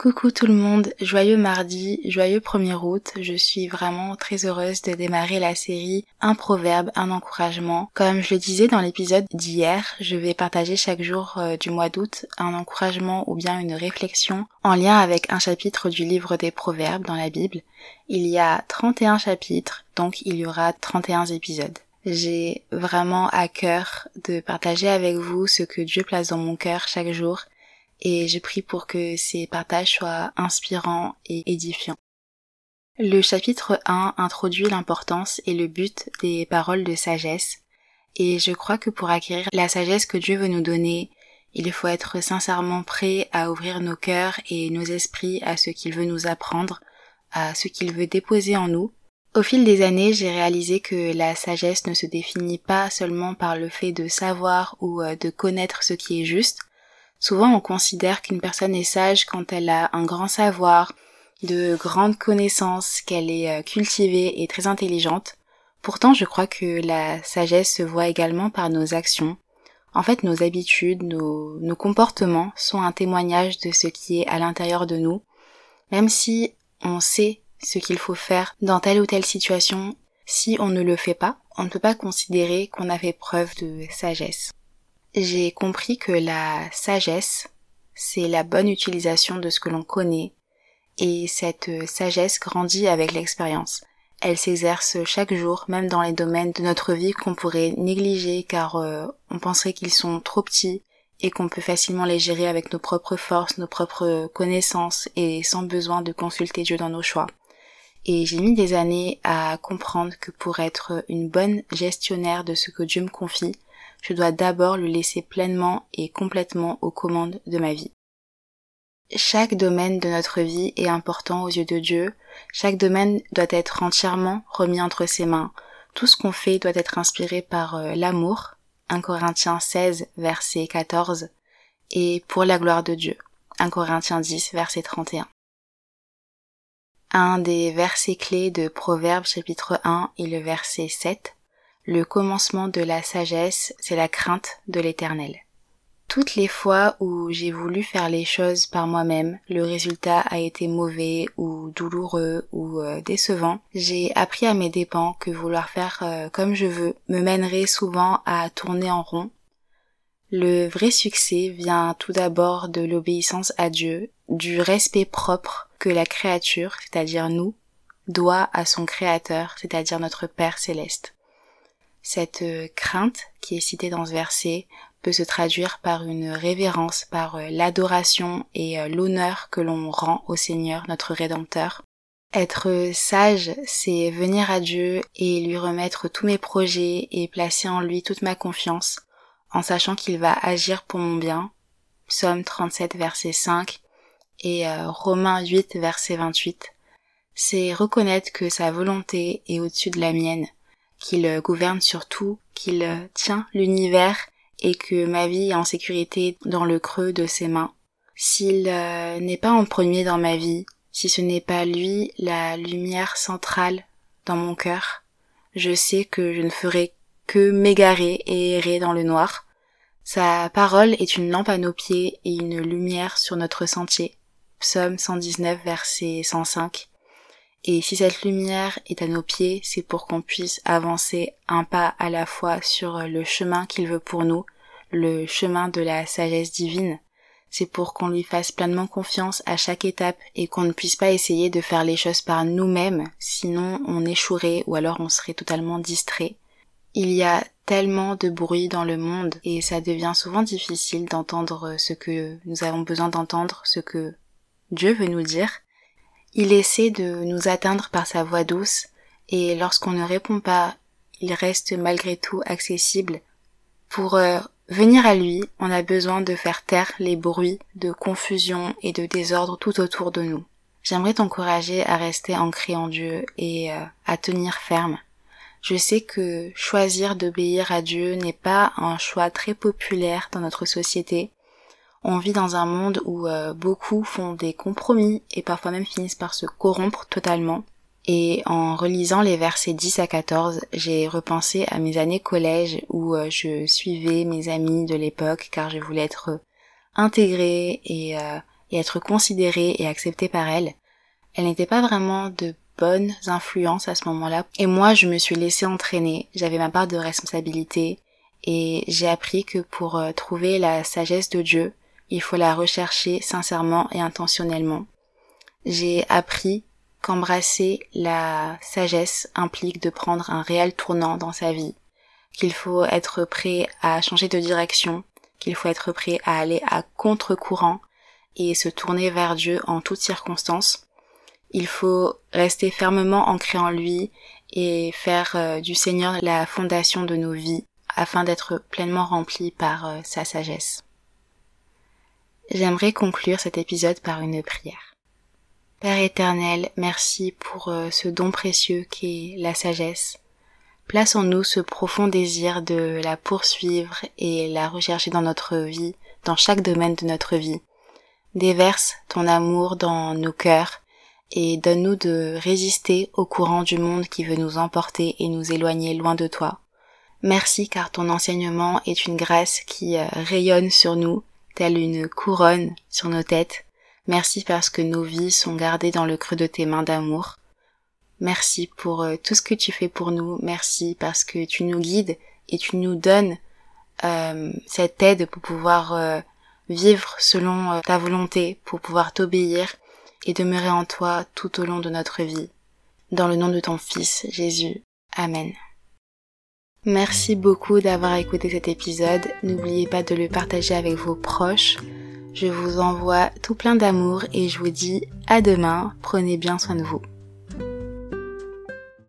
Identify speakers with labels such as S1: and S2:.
S1: Coucou tout le monde, joyeux mardi, joyeux 1er août. Je suis vraiment très heureuse de démarrer la série Un proverbe, un encouragement. Comme je le disais dans l'épisode d'hier, je vais partager chaque jour euh, du mois d'août un encouragement ou bien une réflexion en lien avec un chapitre du livre des proverbes dans la Bible. Il y a 31 chapitres, donc il y aura 31 épisodes. J'ai vraiment à cœur de partager avec vous ce que Dieu place dans mon cœur chaque jour et je prie pour que ces partages soient inspirants et édifiants. Le chapitre 1 introduit l'importance et le but des paroles de sagesse, et je crois que pour acquérir la sagesse que Dieu veut nous donner, il faut être sincèrement prêt à ouvrir nos cœurs et nos esprits à ce qu'il veut nous apprendre, à ce qu'il veut déposer en nous. Au fil des années, j'ai réalisé que la sagesse ne se définit pas seulement par le fait de savoir ou euh, de connaître ce qui est juste, Souvent on considère qu'une personne est sage quand elle a un grand savoir, de grandes connaissances, qu'elle est euh, cultivée et très intelligente. Pourtant je crois que la sagesse se voit également par nos actions. En fait nos habitudes, nos, nos comportements sont un témoignage de ce qui est à l'intérieur de nous. Même si on sait ce qu'il faut faire dans telle ou telle situation, si on ne le fait pas, on ne peut pas considérer qu'on a fait preuve de sagesse j'ai compris que la sagesse, c'est la bonne utilisation de ce que l'on connaît, et cette sagesse grandit avec l'expérience. Elle s'exerce chaque jour, même dans les domaines de notre vie qu'on pourrait négliger car euh, on penserait qu'ils sont trop petits et qu'on peut facilement les gérer avec nos propres forces, nos propres connaissances et sans besoin de consulter Dieu dans nos choix. Et j'ai mis des années à comprendre que pour être une bonne gestionnaire de ce que Dieu me confie, je dois d'abord le laisser pleinement et complètement aux commandes de ma vie. Chaque domaine de notre vie est important aux yeux de Dieu, chaque domaine doit être entièrement remis entre ses mains, tout ce qu'on fait doit être inspiré par euh, l'amour, 1 Corinthiens 16 verset 14, et pour la gloire de Dieu, 1 Corinthiens 10 verset 31. Un. Des versets clés de Proverbes chapitre 1 est le verset 7 le commencement de la sagesse, c'est la crainte de l'éternel. Toutes les fois où j'ai voulu faire les choses par moi-même, le résultat a été mauvais ou douloureux ou euh, décevant, j'ai appris à mes dépens que vouloir faire euh, comme je veux me mènerait souvent à tourner en rond. Le vrai succès vient tout d'abord de l'obéissance à Dieu, du respect propre que la créature, c'est-à-dire nous, doit à son créateur, c'est-à-dire notre Père céleste. Cette euh, crainte qui est citée dans ce verset peut se traduire par une révérence, par euh, l'adoration et euh, l'honneur que l'on rend au Seigneur, notre Rédempteur. Être sage, c'est venir à Dieu et lui remettre tous mes projets et placer en lui toute ma confiance, en sachant qu'il va agir pour mon bien. Psaume 37 verset 5 et Romains 8 verset 28. C'est reconnaître que sa volonté est au-dessus de la mienne, qu'il euh, gouverne sur tout, qu'il euh, tient l'univers et que ma vie est en sécurité dans le creux de ses mains. S'il euh, n'est pas en premier dans ma vie, si ce n'est pas lui la lumière centrale dans mon cœur, je sais que je ne ferai que m'égarer et errer dans le noir. Sa parole est une lampe à nos pieds et une lumière sur notre sentier. Psaume 119 verset 105. Et si cette lumière est à nos pieds, c'est pour qu'on puisse avancer un pas à la fois sur le chemin qu'il veut pour nous, le chemin de la sagesse divine. C'est pour qu'on lui fasse pleinement confiance à chaque étape et qu'on ne puisse pas essayer de faire les choses par nous-mêmes, sinon on échouerait ou alors on serait totalement distrait. Il y a tellement de bruit dans le monde et ça devient souvent difficile d'entendre ce que nous avons besoin d'entendre, ce que Dieu veut nous dire. Il essaie de nous atteindre par sa voix douce, et lorsqu'on ne répond pas, il reste malgré tout accessible. Pour euh, venir à lui, on a besoin de faire taire les bruits de confusion et de désordre tout autour de nous. J'aimerais t'encourager à rester ancré en Dieu et euh, à tenir ferme. Je sais que choisir d'obéir à Dieu n'est pas un choix très populaire dans notre société, on vit dans un monde où euh, beaucoup font des compromis et parfois même finissent par se corrompre totalement. Et en relisant les versets 10 à 14, j'ai repensé à mes années collège où euh, je suivais mes amis de l'époque car je voulais être intégrée et, euh, et être considérée et acceptée par elle. Elle n'était pas vraiment de bonnes influences à ce moment-là. Et moi, je me suis laissée entraîner. J'avais ma part de responsabilité et j'ai appris que pour euh, trouver la sagesse de Dieu, il faut la rechercher sincèrement et intentionnellement. J'ai appris qu'embrasser la sagesse implique de prendre un réel tournant dans sa vie, qu'il faut être prêt à changer de direction, qu'il faut être prêt à aller à contre-courant et se tourner vers Dieu en toutes circonstances. Il faut rester fermement ancré en lui et faire euh, du Seigneur la fondation de nos vies afin d'être pleinement rempli par euh, sa sagesse. J'aimerais conclure cet épisode par une prière. Père éternel, merci pour euh, ce don précieux qu'est la sagesse. Place en nous ce profond désir de la poursuivre et la rechercher dans notre vie, dans chaque domaine de notre vie. Déverse ton amour dans nos cœurs et donne-nous de résister au courant du monde qui veut nous emporter et nous éloigner loin de toi. Merci car ton enseignement est une grâce qui euh, rayonne sur nous, telle une couronne sur nos têtes, Merci parce que nos vies sont gardées dans le creux de tes mains d'amour. Merci pour euh, tout ce que tu fais pour nous. Merci parce que tu nous guides et tu nous donnes euh, cette aide pour pouvoir euh, vivre selon ta volonté, pour pouvoir t'obéir et demeurer en toi tout au long de notre vie. Dans le nom de ton Fils, Jésus. Amen. Merci beaucoup d'avoir écouté cet épisode. N'oubliez pas de le partager avec vos proches. Je vous envoie tout plein d'amour et je vous dis à demain. Prenez bien soin de vous.